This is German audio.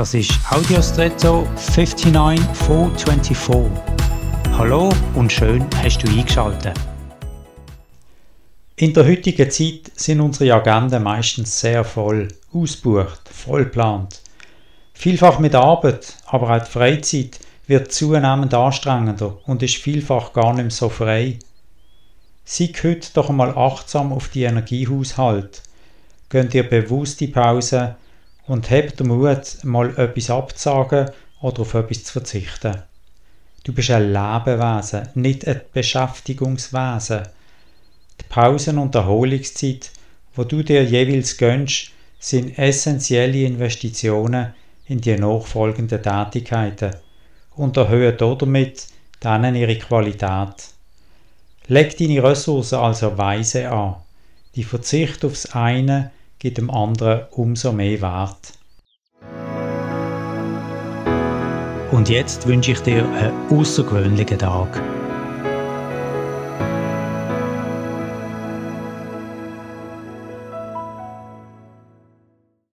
Das ist Audiostretto 59424. Hallo und schön hast du eingeschaltet. In der heutigen Zeit sind unsere Agenden meistens sehr voll, ausbucht, vollplant. Vielfach mit Arbeit, aber auch die Freizeit wird zunehmend anstrengender und ist vielfach gar nicht mehr so frei. Sei heute doch einmal achtsam auf die Energiehaushalt. Gönn dir bewusste Pause und habt den Mut, mal etwas abzusagen oder auf etwas zu verzichten. Du bist ein Lebewesen, nicht ein Beschäftigungswesen. Die Pausen- und Erholungszeit, wo du dir jeweils gönnst, sind essentielle Investitionen in die nachfolgenden Tätigkeiten und erhöhen damit dann ihre Qualität. Leg deine Ressourcen also weise an. Die Verzicht aufs eine gibt dem anderen umso mehr Wert. Und jetzt wünsche ich dir einen außergewöhnlichen Tag.